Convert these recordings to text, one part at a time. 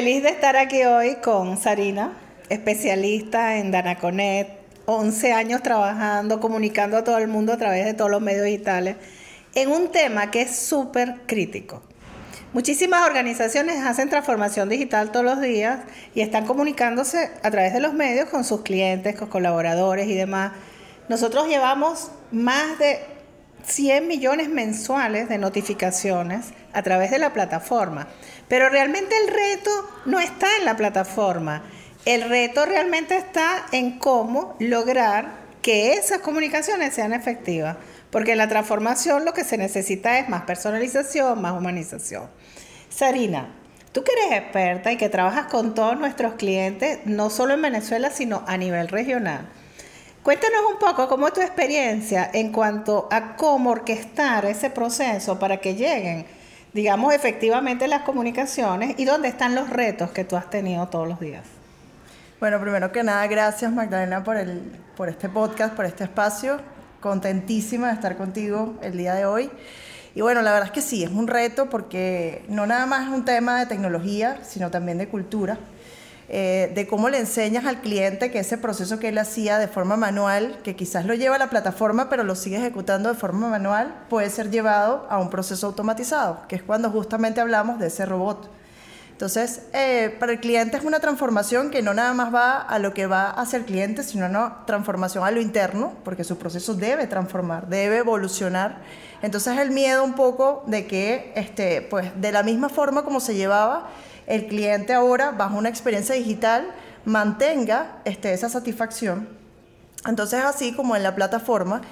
Feliz de estar aquí hoy con Sarina, especialista en Danaconet, 11 años trabajando, comunicando a todo el mundo a través de todos los medios digitales, en un tema que es súper crítico. Muchísimas organizaciones hacen transformación digital todos los días y están comunicándose a través de los medios con sus clientes, con colaboradores y demás. Nosotros llevamos más de 100 millones mensuales de notificaciones a través de la plataforma. Pero realmente el reto no está en la plataforma. El reto realmente está en cómo lograr que esas comunicaciones sean efectivas. Porque en la transformación lo que se necesita es más personalización, más humanización. Sarina, tú que eres experta y que trabajas con todos nuestros clientes, no solo en Venezuela, sino a nivel regional. Cuéntanos un poco cómo es tu experiencia en cuanto a cómo orquestar ese proceso para que lleguen digamos, efectivamente las comunicaciones y dónde están los retos que tú has tenido todos los días. Bueno, primero que nada, gracias Magdalena por, el, por este podcast, por este espacio. Contentísima de estar contigo el día de hoy. Y bueno, la verdad es que sí, es un reto porque no nada más es un tema de tecnología, sino también de cultura. Eh, de cómo le enseñas al cliente que ese proceso que él hacía de forma manual, que quizás lo lleva a la plataforma, pero lo sigue ejecutando de forma manual, puede ser llevado a un proceso automatizado, que es cuando justamente hablamos de ese robot. Entonces, eh, para el cliente es una transformación que no nada más va a lo que va a hacer el cliente, sino una transformación a lo interno, porque su proceso debe transformar, debe evolucionar. Entonces, el miedo un poco de que, este, pues, de la misma forma como se llevaba, el cliente ahora, bajo una experiencia digital, mantenga este, esa satisfacción. Entonces, así como en la plataforma,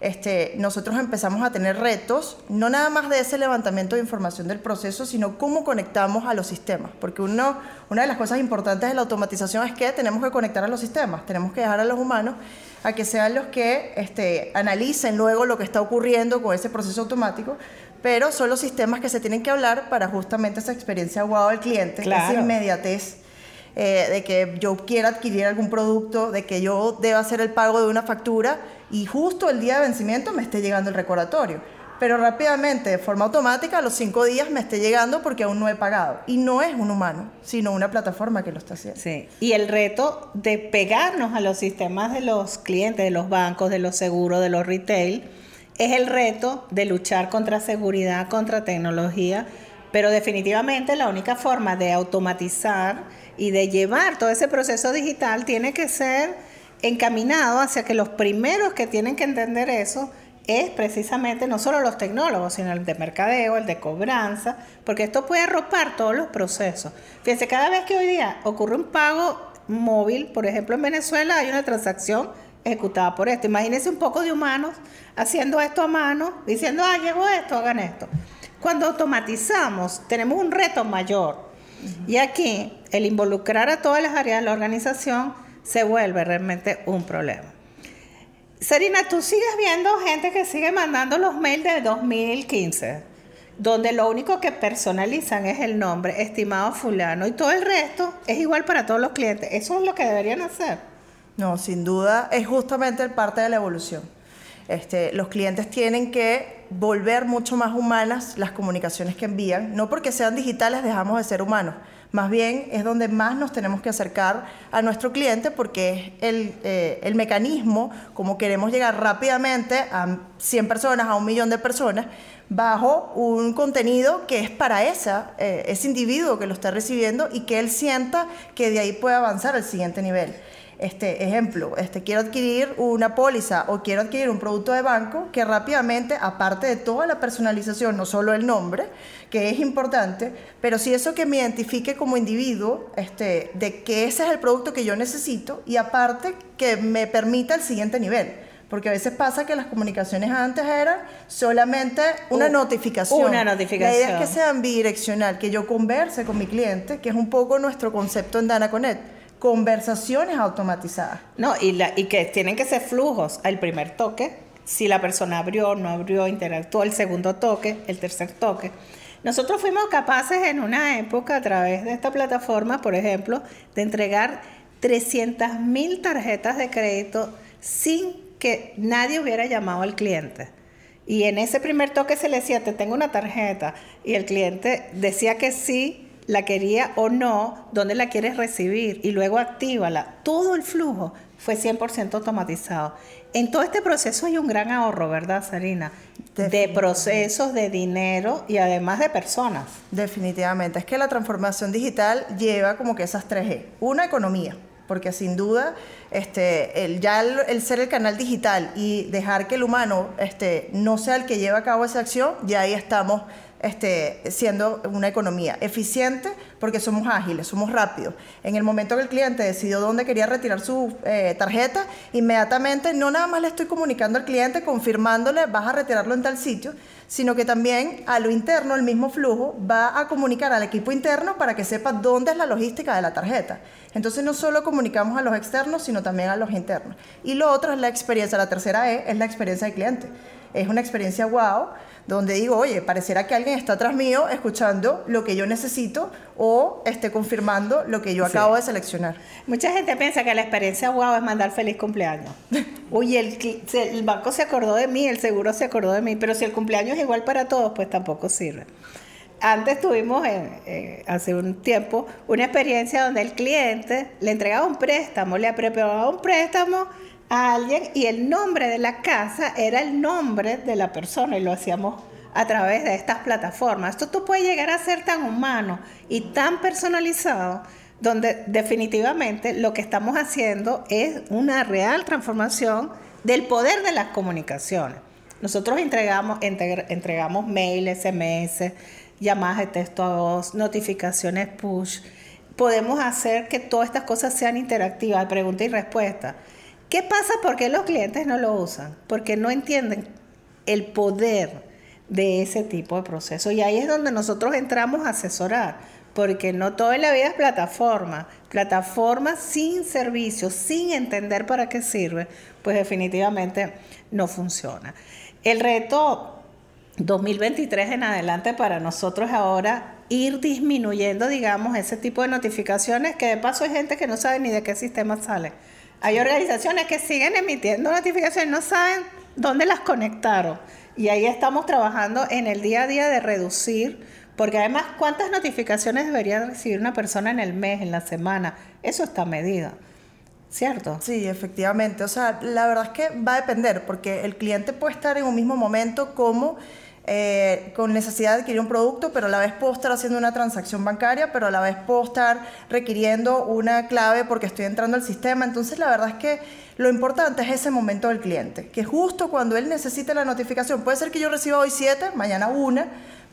este, nosotros empezamos a tener retos, no nada más de ese levantamiento de información del proceso, sino cómo conectamos a los sistemas. Porque uno, una de las cosas importantes de la automatización es que tenemos que conectar a los sistemas, tenemos que dejar a los humanos a que sean los que este, analicen luego lo que está ocurriendo con ese proceso automático, pero son los sistemas que se tienen que hablar para justamente esa experiencia wow del cliente, esa inmediatez eh, de que yo quiera adquirir algún producto, de que yo deba hacer el pago de una factura y justo el día de vencimiento me esté llegando el recordatorio. Pero rápidamente, de forma automática, a los cinco días me esté llegando porque aún no he pagado. Y no es un humano, sino una plataforma que lo está haciendo. Sí. Y el reto de pegarnos a los sistemas de los clientes, de los bancos, de los seguros, de los retail, es el reto de luchar contra seguridad, contra tecnología, pero definitivamente la única forma de automatizar y de llevar todo ese proceso digital tiene que ser encaminado hacia que los primeros que tienen que entender eso es precisamente no solo los tecnólogos, sino el de mercadeo, el de cobranza, porque esto puede arropar todos los procesos. Fíjense, cada vez que hoy día ocurre un pago móvil, por ejemplo en Venezuela hay una transacción ejecutada por esto. Imagínense un poco de humanos haciendo esto a mano, diciendo, ah, llegó esto, hagan esto. Cuando automatizamos, tenemos un reto mayor. Y aquí, el involucrar a todas las áreas de la organización se vuelve realmente un problema. Sarina, tú sigues viendo gente que sigue mandando los mails de 2015, donde lo único que personalizan es el nombre, estimado fulano, y todo el resto es igual para todos los clientes. Eso es lo que deberían hacer. No, sin duda es justamente parte de la evolución. Este, los clientes tienen que volver mucho más humanas las comunicaciones que envían. No porque sean digitales dejamos de ser humanos. Más bien es donde más nos tenemos que acercar a nuestro cliente porque es el, eh, el mecanismo, como queremos llegar rápidamente a 100 personas, a un millón de personas, bajo un contenido que es para esa, eh, ese individuo que lo está recibiendo y que él sienta que de ahí puede avanzar al siguiente nivel. Este, ejemplo, este, quiero adquirir una póliza o quiero adquirir un producto de banco que rápidamente, aparte de toda la personalización, no solo el nombre, que es importante, pero sí eso que me identifique como individuo, este, de que ese es el producto que yo necesito y aparte que me permita el siguiente nivel. Porque a veces pasa que las comunicaciones antes eran solamente una notificación. Una notificación. La idea es que sea bidireccional, que yo converse con mi cliente, que es un poco nuestro concepto en Dana Connect conversaciones automatizadas. No, y, que tienen que ser flujos. El primer toque, si la persona abrió, no abrió, interactuó, el segundo toque, el tercer toque. Nosotros fuimos capaces en una época, a través de esta plataforma, por ejemplo, de entregar 300 mil tarjetas de crédito sin que nadie hubiera llamado al cliente. Y en ese primer toque se le decía, te tengo una tarjeta, y el cliente decía que sí, la quería o no, dónde la quieres recibir y luego actívala. Todo el flujo fue 100% automatizado. En todo este proceso hay un gran ahorro, ¿verdad, Sarina? De procesos, de dinero y además de personas. Definitivamente. Es que la transformación digital lleva como que esas tres E. Una, economía porque sin duda este, el, ya el, ser el canal digital y dejar que el humano este, no sea el que lleve a cabo esa acción, ya ahí estamos este, siendo una economía eficiente porque somos ágiles, somos rápidos. En el momento que el cliente decidió dónde quería retirar su eh, tarjeta, inmediatamente no nada más le estoy comunicando al cliente confirmándole vas a retirarlo en tal sitio, sino que también a lo interno el mismo flujo va a comunicar al equipo interno para que sepa dónde es la logística de la tarjeta. Entonces no solo comunicamos a los externos, sino también a los internos. Y lo otro es la experiencia, la tercera E es la experiencia del cliente. Es una experiencia wow donde digo, oye, pareciera que alguien está atrás mío escuchando lo que yo necesito o esté confirmando lo que yo acabo de seleccionar. Mucha gente piensa que la experiencia guau es mandar feliz cumpleaños. Uy, el, el banco se acordó de mí, el seguro se acordó de mí, pero si el cumpleaños es igual para todos, pues tampoco sirve. Antes tuvimos, hace un tiempo, una experiencia donde el cliente le entregaba un préstamo, le preparaba un préstamo a alguien y el nombre de la casa era el nombre de la persona y lo hacíamos a través de estas plataformas. Esto tú puedes llegar a ser tan humano y tan personalizado donde definitivamente lo que estamos haciendo es una real transformación del poder de las comunicaciones. Nosotros entregamos, entregamos mail, SMS, llamadas de texto a voz, notificaciones push. Podemos hacer que todas estas cosas sean interactivas, pregunta y respuesta. ¿Qué pasa? ¿Por qué los clientes no lo usan? Porque no entienden el poder de ese tipo de proceso. Y ahí es donde nosotros entramos a asesorar, porque no todo en la vida es plataforma. Plataforma sin servicio, sin entender para qué sirve, pues definitivamente no funciona. El reto 2023 en adelante para nosotros ahora ir disminuyendo, digamos, ese tipo de notificaciones, que de paso hay gente que no sabe ni de qué sistema sale. Hay organizaciones que siguen emitiendo notificaciones, no saben dónde las conectaron. Y ahí estamos trabajando en el día a día de reducir, porque además, ¿cuántas notificaciones debería recibir una persona en el mes, en la semana? Eso está medido. ¿Cierto? Sí, efectivamente. O sea, la verdad es que va a depender, porque el cliente puede estar en un mismo momento como eh, con necesidad de adquirir un producto, pero a la vez puedo estar haciendo una transacción bancaria, pero a la vez puedo estar requiriendo una clave porque estoy entrando al sistema. Entonces, la verdad es que lo importante es ese momento del cliente, que justo cuando él necesite la notificación, puede ser que yo reciba hoy siete, mañana una,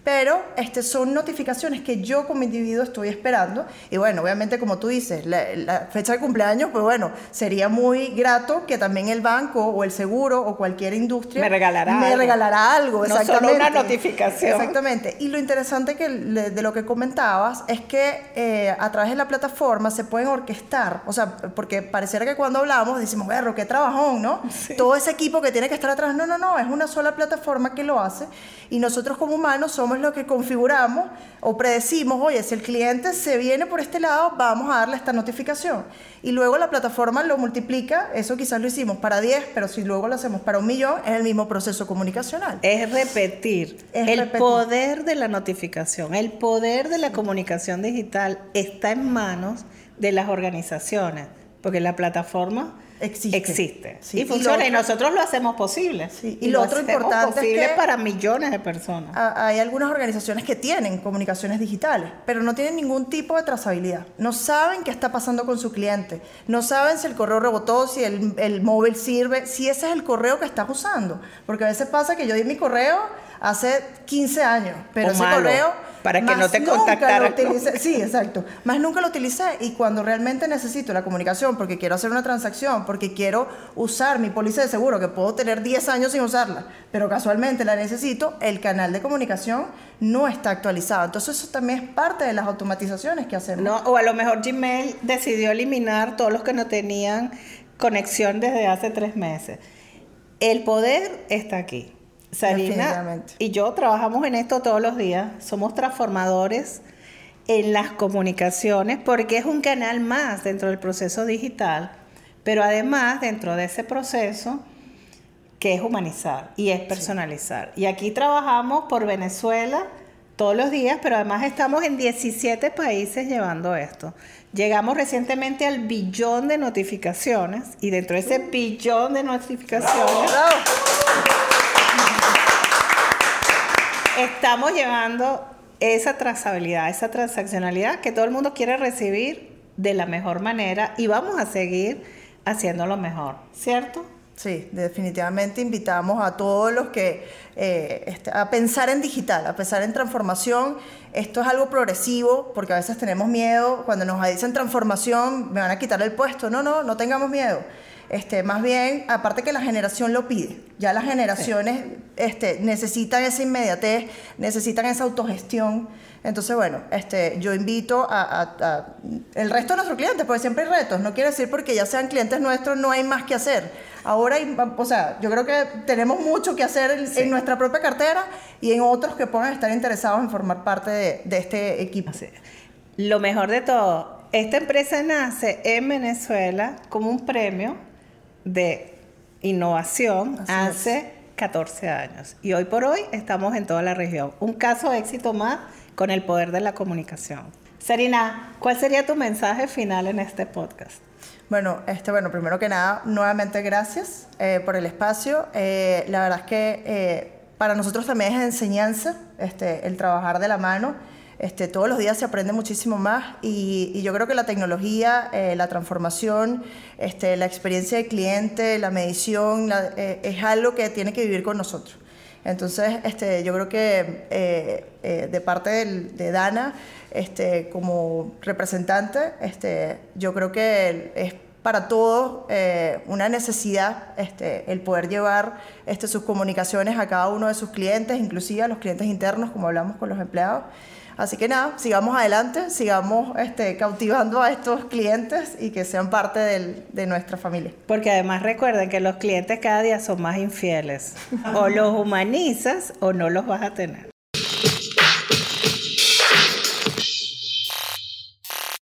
pero este, son notificaciones que yo como individuo estoy esperando. Y bueno, obviamente como tú dices, la, fecha de cumpleaños, pues bueno, sería muy grato que también el banco o el seguro o cualquier industria me regalará me algo. regalará algo. No solo una notificación. Exactamente. Y lo interesante que, de lo que comentabas es que eh, a través de la plataforma se pueden orquestar, o sea, porque pareciera que cuando hablamos decimos, berro, qué trabajón, ¿no? Todo ese equipo que tiene que estar atrás. No, no, no, es una sola plataforma que lo hace y nosotros como humanos somos lo que configuramos o predecimos, oye, si el cliente se viene por este lado, vamos a darle esta notificación. Y luego la plataforma lo multiplica, eso quizás lo hicimos para 10, pero si luego lo hacemos para un millón, es el mismo proceso comunicacional. Es repetir. el poder de la notificación, el poder de la comunicación digital está en manos de las organizaciones, porque la plataforma existe. Existe. y funciona. Y, nosotros lo hacemos posible. Y, lo, otro importante es que para millones de personas. Hay algunas organizaciones que tienen comunicaciones digitales, pero no tienen ningún tipo de trazabilidad. No saben qué está pasando con su cliente. No saben si el correo rebotó, si el, el móvil sirve, si ese es el correo que estás usando. Porque a veces pasa que yo di mi correo hace 15 años, pero ese correo para que no te contactaran. Sí, exacto. Más nunca lo utilicé y cuando realmente necesito la comunicación porque quiero hacer una transacción, porque quiero usar mi póliza de seguro, que puedo tener 10 años sin usarla, pero casualmente la necesito, el canal de comunicación no está actualizado. Entonces eso también es parte de las automatizaciones que hacemos. No, o a lo mejor Gmail decidió eliminar todos los que no tenían conexión desde hace tres meses. El poder está aquí. Sarina y yo trabajamos en esto todos los días. Somos transformadores en las comunicaciones porque es un canal más dentro del proceso digital, pero además dentro de ese proceso que es humanizar y es personalizar. Y aquí trabajamos por Venezuela todos los días, pero además estamos en 17 países llevando esto. Llegamos recientemente al billón de notificaciones y dentro de ese billón de notificaciones estamos llevando esa trazabilidad, esa transaccionalidad que todo el mundo quiere recibir de la mejor manera y vamos a seguir haciéndolo mejor, ¿cierto? Sí, definitivamente invitamos a todos los que eh, este, a pensar en digital, a pensar en transformación. Esto es algo progresivo, porque a veces tenemos miedo, cuando nos dicen transformación, me van a quitar el puesto. No, no, no tengamos miedo. Este, más bien, aparte que la generación lo pide, ya las generaciones este, necesitan esa inmediatez, necesitan esa autogestión. Entonces, bueno, este, yo invito a, el resto de nuestros clientes, porque siempre hay retos. No quiere decir porque ya sean clientes nuestros no hay más que hacer. Ahora, o sea, yo creo que tenemos mucho que hacer en, nuestra propia cartera y en otros que puedan estar interesados en formar parte de, este equipo. Lo mejor de todo, esta empresa nace en Venezuela como un premio de innovación hace 14 años. Y hoy por hoy estamos en toda la región. Un caso de éxito más con el poder de la comunicación. Sarina, ¿cuál sería tu mensaje final en este podcast? Bueno, este, bueno, primero que nada, nuevamente gracias eh, por el espacio. Eh, la verdad es que eh, para nosotros también es enseñanza este, el trabajar de la mano. Este, todos los días se aprende muchísimo más y, yo creo que la tecnología, la transformación, este, la experiencia del cliente, la medición, es algo que tiene que vivir con nosotros. Entonces, este, yo creo que eh, eh, de parte de Dana, este, como representante, este, yo creo que es para todos eh, una necesidad este, el poder llevar este, sus comunicaciones a cada uno de sus clientes, inclusive a los clientes internos, como hablamos con los empleados. Así que nada, sigamos adelante, sigamos este, cautivando a estos clientes y que sean parte de nuestra familia. Porque además recuerden que los clientes cada día son más infieles. O los humanizas o no los vas a tener.